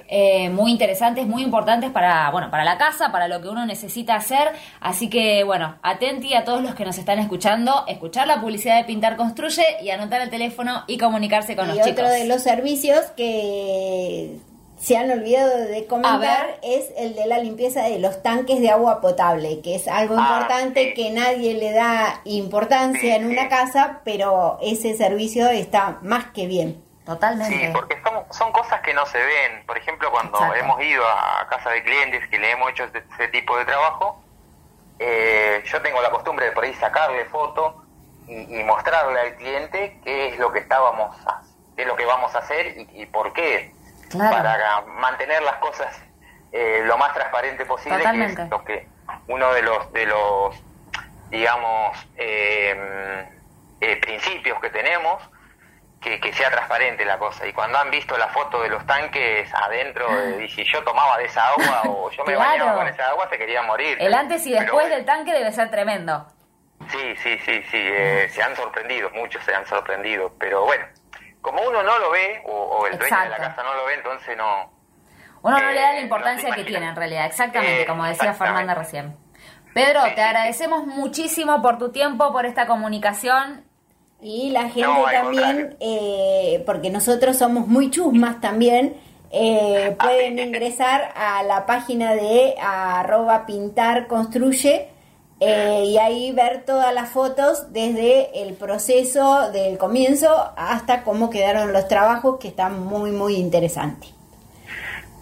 Speaker 1: eh, muy interesantes, muy importantes para bueno para la casa, para lo que uno necesita hacer. Así que bueno, atenti a todos los que nos están escuchando, escuchar la publicidad de Pintar Construye y anotar el teléfono y comunicarse con
Speaker 2: y
Speaker 1: los
Speaker 2: otro
Speaker 1: chicos.
Speaker 2: de los servicios que se han olvidado de
Speaker 1: A
Speaker 2: comentar
Speaker 1: ver.
Speaker 2: es el de la limpieza de los tanques de agua potable, que es algo
Speaker 6: Ah,
Speaker 2: importante
Speaker 6: sí.
Speaker 2: que nadie le da importancia
Speaker 6: Sí,
Speaker 2: en una
Speaker 6: sí.
Speaker 2: casa, pero ese servicio está más que bien.
Speaker 1: Totalmente.
Speaker 6: Sí, porque son, son cosas que no se ven. Por ejemplo, cuando
Speaker 1: Exacto.
Speaker 6: hemos ido a casa de clientes que le hemos hecho ese, ese tipo de trabajo, eh, yo tengo la costumbre de por ahí sacarle foto y, y mostrarle al cliente qué es lo que estábamos, qué es lo que vamos a hacer y, y por qué,
Speaker 1: Claro.
Speaker 6: para mantener las cosas eh, lo más transparente posible, que es lo que uno de los de los digamos eh, eh, principios que tenemos que, que sea transparente la cosa. Y cuando han visto la foto de los tanques adentro, eh, y si yo tomaba de esa agua o yo me
Speaker 1: Claro.
Speaker 6: bañaba con esa agua, se querían morir.
Speaker 1: El antes y después del tanque debe ser tremendo.
Speaker 6: Sí, sí, sí, sí, eh, se han sorprendido, muchos se han sorprendido. Pero bueno, como uno no lo ve, o, o el dueño de la casa no lo ve, entonces no...
Speaker 1: Uno no
Speaker 6: Eh,
Speaker 1: le da la importancia que tiene en realidad, exactamente,
Speaker 6: Eh,
Speaker 1: como decía
Speaker 6: exactamente.
Speaker 1: Fernanda recién. Pedro,
Speaker 6: Sí,
Speaker 1: te
Speaker 6: sí,
Speaker 1: agradecemos muchísimo por tu tiempo, por esta comunicación.
Speaker 2: Y la gente
Speaker 6: No,
Speaker 2: también, eh, porque nosotros somos muy chusmas también, eh,
Speaker 6: Ah,
Speaker 2: pueden ingresar a la página de arroba pintar construye eh, y ahí ver todas las fotos desde el proceso del comienzo hasta cómo quedaron los trabajos que están muy muy interesantes.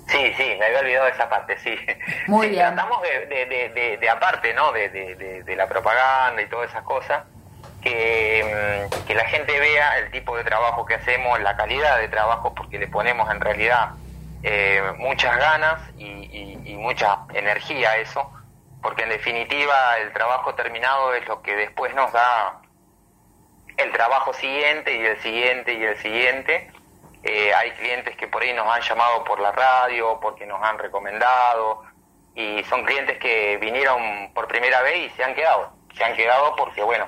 Speaker 6: Sí, sí, me había olvidado de esa parte, sí.
Speaker 1: Muy
Speaker 6: Sí,
Speaker 1: bien.
Speaker 6: Tratamos de, de, de, de- de aparte, ¿no? De, de, de- de la propaganda y todas esas cosas, que, mm, que la gente vea el tipo de trabajo que hacemos, la calidad de trabajo, porque le ponemos en realidad eh, muchas ganas y, y- y mucha energía a eso, porque en definitiva el trabajo terminado es lo que después nos da el trabajo siguiente y el siguiente y el siguiente. Eh, hay clientes que por ahí nos han llamado por la radio, porque nos han recomendado, y son clientes que vinieron por primera vez y se han quedado. Se han quedado porque, bueno,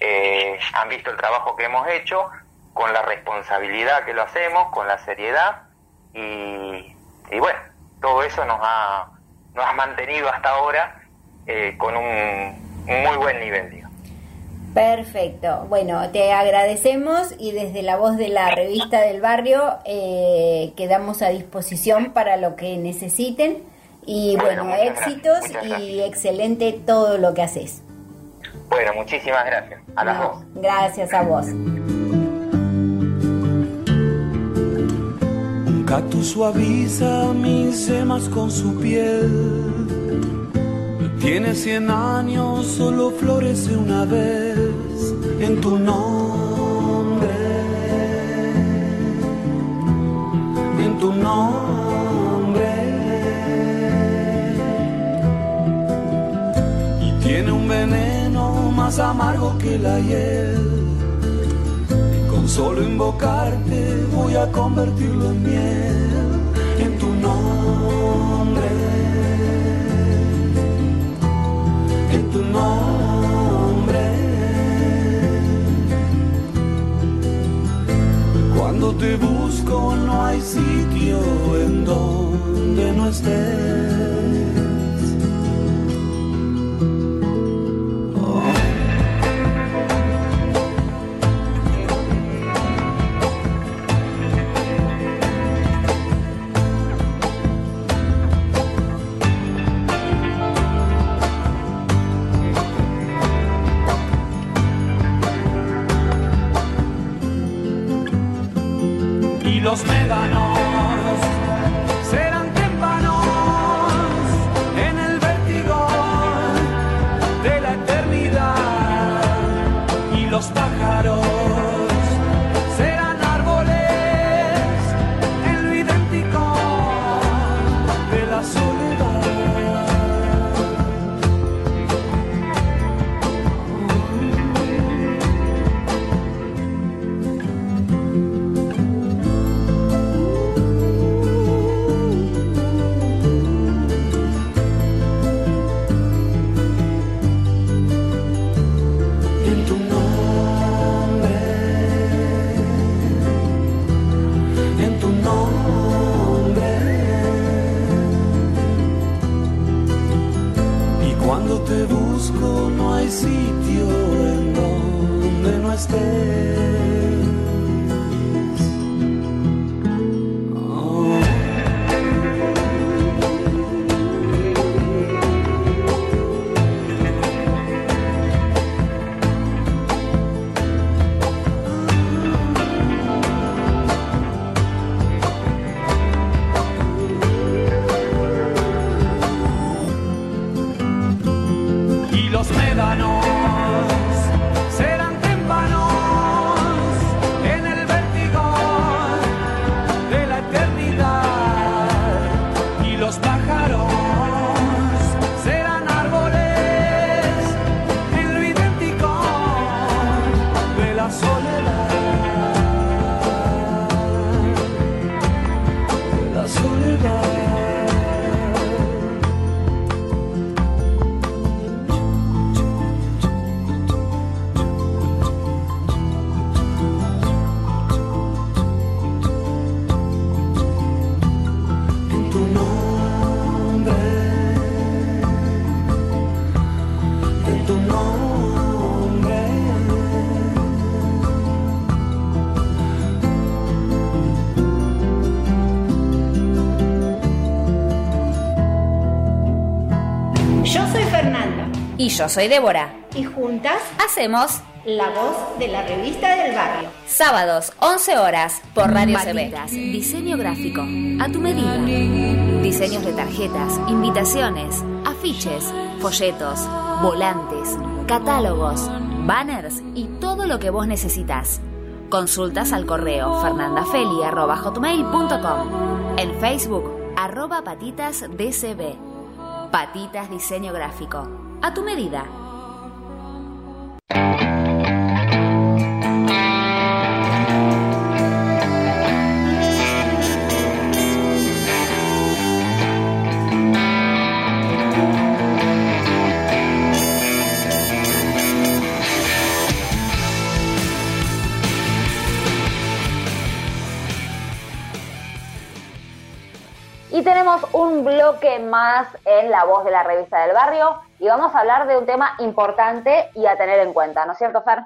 Speaker 6: eh, han visto el trabajo que hemos hecho, con la responsabilidad que lo hacemos, con la seriedad, y, y bueno, todo eso nos ha, nos ha mantenido hasta ahora eh, con un, muy buen nivel, digo.
Speaker 2: Perfecto. Bueno, te agradecemos y desde la voz de la revista del barrio eh, quedamos a disposición para lo que necesiten. Y
Speaker 6: Bueno,
Speaker 2: bueno,
Speaker 6: muchas gracias,
Speaker 2: éxitos y excelente todo lo que haces.
Speaker 6: Bueno, muchísimas gracias. A las
Speaker 2: No,
Speaker 6: dos.
Speaker 2: gracias a vos.
Speaker 5: Un cactus suaviza mis semas con su piel. Tiene cien años, solo florece una vez en tu nombre. En tu nombre. Y tiene un veneno más amargo que la hiel. Con solo invocarte voy a convertirlo en miel en tu nombre. Tu nombre. Cuando te busco no hay sitio en donde no estés.
Speaker 1: Yo soy Débora.
Speaker 2: Y juntas
Speaker 1: hacemos
Speaker 2: La Voz de la Revista del Barrio.
Speaker 1: Sábados, 11 horas, por Radio CB. Diseño gráfico, a tu medida. Diseños de tarjetas, invitaciones, afiches, folletos, volantes, catálogos, banners y todo lo que vos necesitas. Consultas al correo fernandafeli.com. En Facebook, arroba patitasdcb. Patitas Diseño Gráfico a tu medida.
Speaker 3: Y tenemos un bloque más en La Voz de la Revista del Barrio y vamos a hablar de un tema importante y a tener en cuenta, ¿no es cierto, Fer?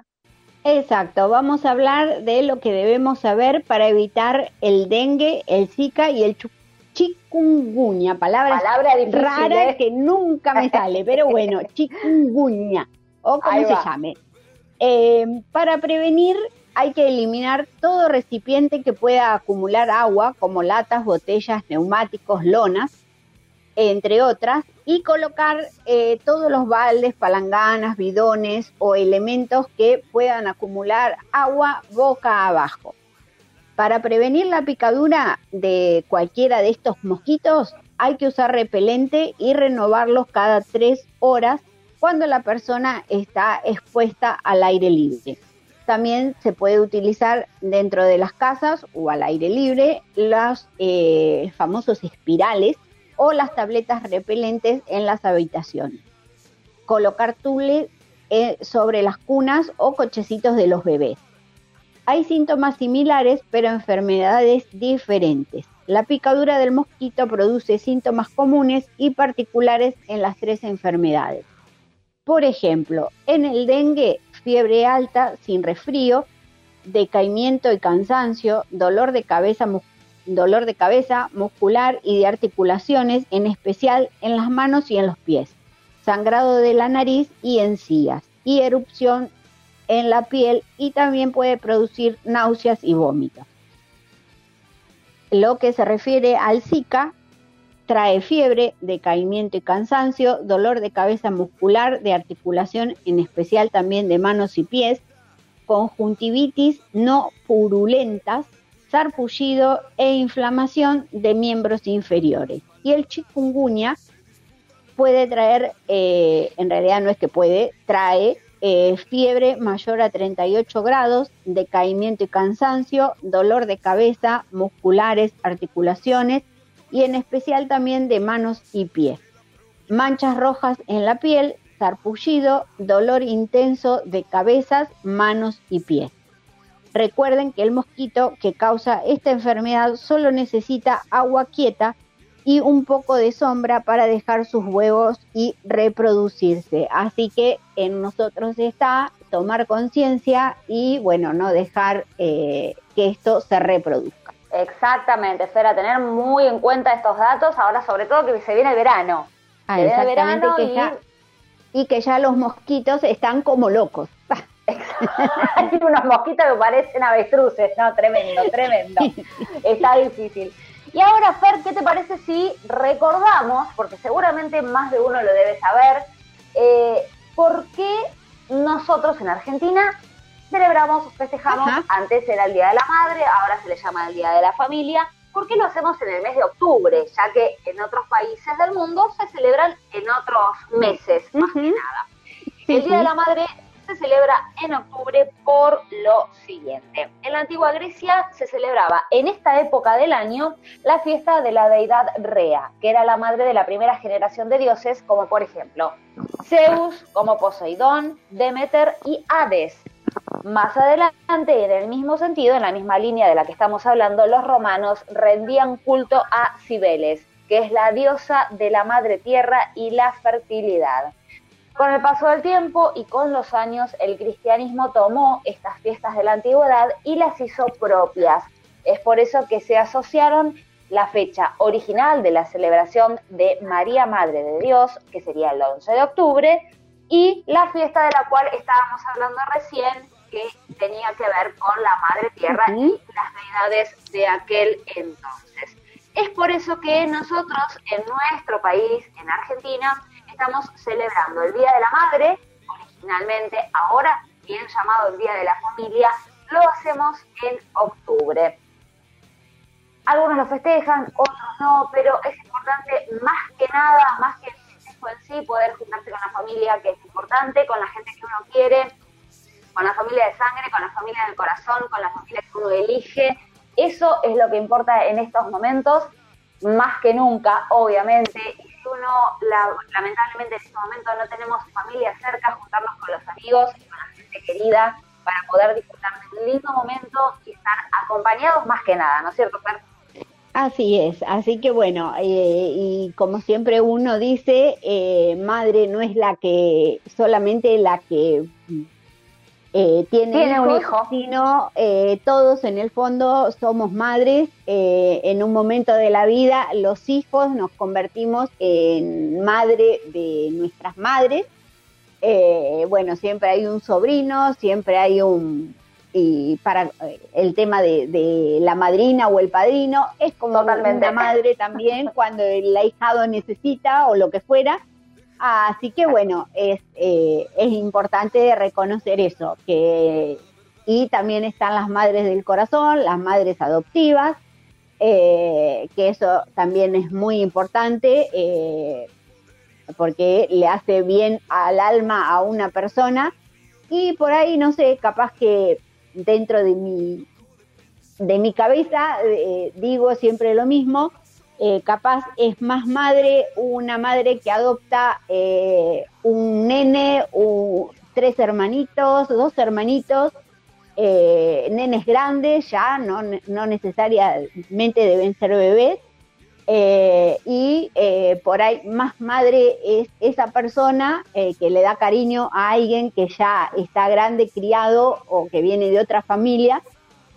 Speaker 2: Exacto, vamos a hablar de lo que debemos saber para evitar el dengue, el zika y el chikungunya, palabras Palabra rara ¿eh? que nunca me sale, pero bueno, chikungunya, o como se llame. Eh, para prevenir hay que eliminar todo recipiente que pueda acumular agua, como latas, botellas, neumáticos, lonas, entre otras, y colocar eh, todos los baldes, palanganas, bidones o elementos que puedan acumular agua boca abajo. Para prevenir la picadura de cualquiera de estos mosquitos, hay que usar repelente y renovarlos cada tres horas cuando la persona está expuesta al aire libre. También se puede utilizar dentro de las casas o al aire libre los eh, famosos espirales o las tabletas repelentes en las habitaciones. Colocar tules eh, sobre las cunas o cochecitos de los bebés. Hay síntomas similares pero enfermedades diferentes. La picadura del mosquito produce síntomas comunes y particulares en las tres enfermedades. Por ejemplo, en el dengue fiebre alta sin resfrío, decaimiento y cansancio, dolor de cabeza, dolor de cabeza muscular y de articulaciones, en especial en las manos y en los pies, sangrado de la nariz y encías, y erupción en la piel y también puede producir náuseas y vómitos. Lo que se refiere al Zika, Trae fiebre, decaimiento y cansancio, dolor de cabeza muscular, de articulación, en especial también de manos y pies, conjuntivitis no purulentas, sarpullido e inflamación de miembros inferiores. Y el chikungunya puede traer, eh, en realidad no es que puede, trae eh, fiebre mayor a 38 grados, decaimiento y cansancio, dolor de cabeza, musculares, articulaciones, y en especial también de manos y pies. Manchas rojas en la piel, sarpullido, dolor intenso de cabezas, manos y pies. Recuerden que el mosquito que causa esta enfermedad solo necesita agua quieta y un poco de sombra para dejar sus huevos y reproducirse. Así que en nosotros está tomar conciencia y bueno, no dejar eh, que esto se reproduzca.
Speaker 3: Exactamente, Espera tener muy en cuenta estos datos, ahora sobre todo que se viene el verano.
Speaker 2: Ah, exactamente, que y... Ya, y que ya los mosquitos están como locos.
Speaker 3: Hay unos mosquitos que parecen avestruces, no, tremendo, tremendo. Está difícil. Y ahora, Fer, ¿qué te parece si recordamos, porque seguramente más de uno lo debe saber, eh, por qué nosotros en Argentina celebramos, festejamos, antes era el Día de la Madre, ahora se le llama el Día de la Familia, ¿por qué lo hacemos en el mes de octubre? Ya que en otros países del mundo se celebran en otros meses, más que nada. el Día de la Madre se celebra en octubre por lo siguiente. En la antigua Grecia se celebraba en esta época del año la fiesta de la deidad Rea, que era la madre de la primera generación de dioses, como por ejemplo Zeus, como Poseidón, Demeter y Hades. Más adelante, en el mismo sentido, en la misma línea de la que estamos hablando, los romanos rendían culto a Cibeles, que es la diosa de la madre tierra y la fertilidad. Con el paso del tiempo y con los años, el cristianismo tomó estas fiestas de la antigüedad y las hizo propias. Es por eso que se asociaron la fecha original de la celebración de María Madre de Dios, que sería el 11 de octubre, y la fiesta de la cual estábamos hablando recién, que tenía que ver con la Madre Tierra y las deidades de aquel entonces. Es por eso que nosotros en nuestro país, en Argentina, estamos celebrando el Día de la Madre, originalmente, ahora bien llamado el Día de la Familia, lo hacemos en octubre. Algunos lo festejan, otros no, pero es importante más que nada, más que el festejo en sí, poder juntarse con la familia, que es importante, con la gente que uno quiere, con la familia de sangre, con la familia del corazón, con la familia que uno elige. Eso es lo que importa en estos momentos, más que nunca, obviamente, uno, lamentablemente en este momento no tenemos familia cerca, juntarnos con los amigos y con la gente querida para poder disfrutar de un lindo momento y estar acompañados más que nada, ¿no es cierto?
Speaker 2: Así es, así que bueno, eh, y como siempre uno dice, eh, madre no es la que, solamente la que eh, tiene, un hijo, sino eh, todos en el fondo somos madres. Eh, en un momento de la vida, los hijos nos convertimos en madre de nuestras madres. bueno, siempre hay un sobrino, siempre hay un y para el tema de, la madrina o el padrino es como una madre también cuando el ahijado necesita o lo que fuera Así que bueno, es, eh, es importante reconocer eso, que y también están las madres del corazón, las madres adoptivas, eh, que eso también es muy importante eh, porque le hace bien al alma a una persona. Y por ahí no sé, capaz que dentro de mi de mi cabeza digo siempre lo mismo, eh, capaz es más madre una madre que adopta eh, un nene, o tres hermanitos, dos hermanitos, eh, nenes grandes, ya no, no necesariamente deben ser bebés, y por ahí más madre es esa persona que le da cariño a alguien que ya está grande, criado o que viene de otra familia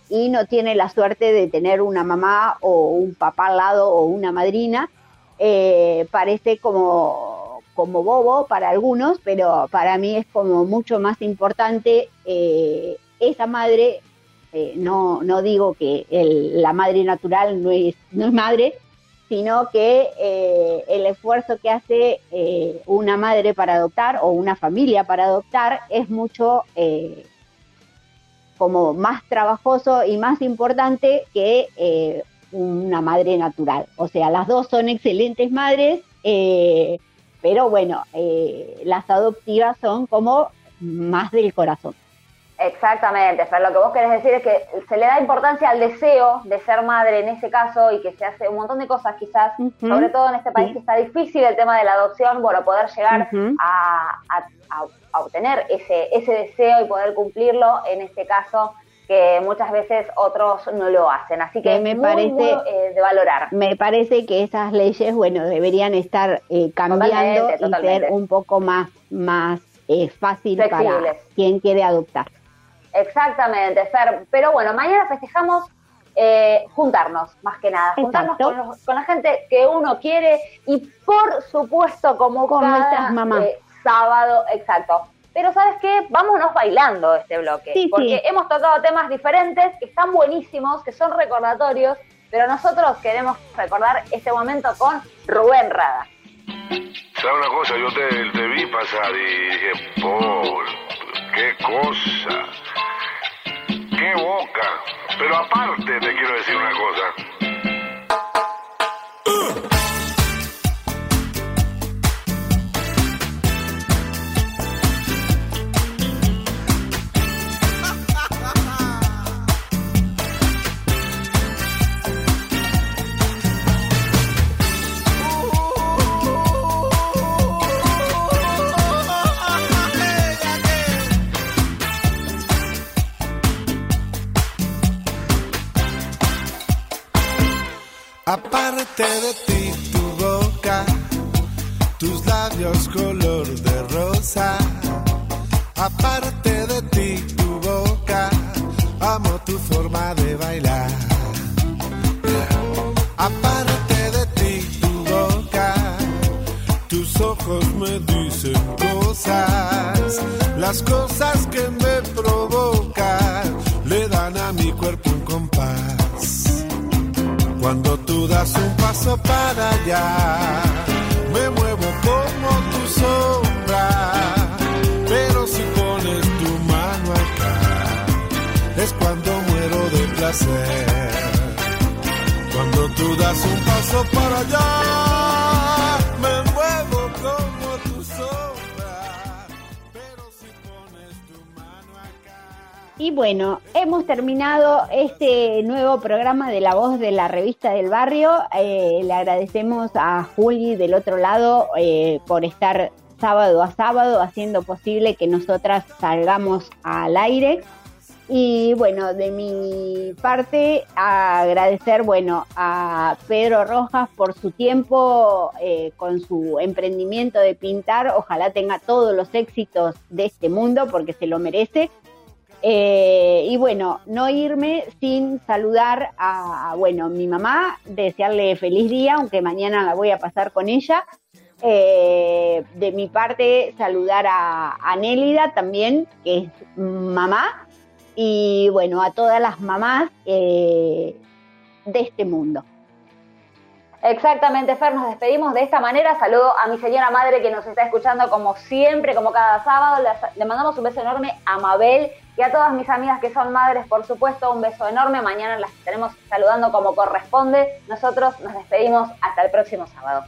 Speaker 2: y no tiene la suerte de tener una mamá o un papá al lado o una madrina. Eh, parece como, como bobo para algunos, pero para mí es como mucho más importante eh, esa madre. Eh, no, no digo que la madre natural no es, no es madre, sino que el esfuerzo que hace una madre para adoptar o una familia para adoptar es mucho como más trabajoso y más importante que eh, una madre natural. O sea, las dos son excelentes madres, eh, pero bueno, eh, las adoptivas son como más del corazón.
Speaker 3: Exactamente, Fer, lo que vos querés decir es que se le da importancia al deseo de ser madre en ese caso y que se hace un montón de cosas quizás, sobre todo en este país que está difícil el tema de la adopción, bueno, poder llegar a, obtener ese, ese deseo y poder cumplirlo, en este caso que muchas veces otros no lo hacen. Así que me parece eh, de valorar.
Speaker 2: Me parece que esas leyes, bueno, deberían estar eh, cambiando y ser un poco más, más eh, fácil para quien quiere adoptar.
Speaker 3: Exactamente, Fer. Pero bueno, mañana festejamos juntarnos, más que nada, juntarnos con, la gente que uno quiere y por supuesto como
Speaker 2: con nuestras mamás.
Speaker 3: sábado, exacto, pero ¿sabes qué? Vámonos bailando este bloque. porque hemos tocado temas diferentes que están buenísimos, que son recordatorios, pero nosotros queremos recordar este momento con Rubén Rada.
Speaker 7: ¿Sabes una cosa? Yo te, vi pasar y dije, Paul, qué cosa, qué boca. Pero aparte te quiero decir una cosa.
Speaker 8: Aparte de ti, tu boca, tus labios color de rosa. Aparte de ti, tu boca, amo tu forma de bailar. Aparte de ti, tu boca, tus ojos me dicen cosas. Las cosas que me provocan le dan a mi cuerpo un compás. Cuando tú das un paso para allá, me muevo como tu sombra. Pero si pones tu mano acá, es cuando muero de placer. Cuando tú das un paso para allá,
Speaker 2: Y bueno, hemos terminado este nuevo programa de La Voz de la Revista del Barrio. Eh, le agradecemos a Juli del otro lado eh, por estar sábado a sábado haciendo posible que nosotras salgamos al aire. Y bueno, de mi parte, agradecer bueno, a Pedro Rojas por su tiempo eh, con su emprendimiento de pintar. Ojalá tenga todos los éxitos de este mundo porque se lo merece. Eh, y bueno, no irme sin saludar a, bueno, mi mamá, desearle feliz día, aunque mañana la voy a pasar con ella. Eh, de mi parte, saludar a, a Nélida también, que es mamá, y bueno, a todas las mamás eh, de este mundo.
Speaker 3: Exactamente, Fer, nos despedimos de esta manera. Saludo a mi señora madre que nos está escuchando como siempre, como cada sábado. Le, mandamos un beso enorme a Mabel y a todas mis amigas que son madres, por supuesto, un beso enorme. Mañana las estaremos saludando como corresponde. Nosotros nos despedimos hasta el próximo sábado.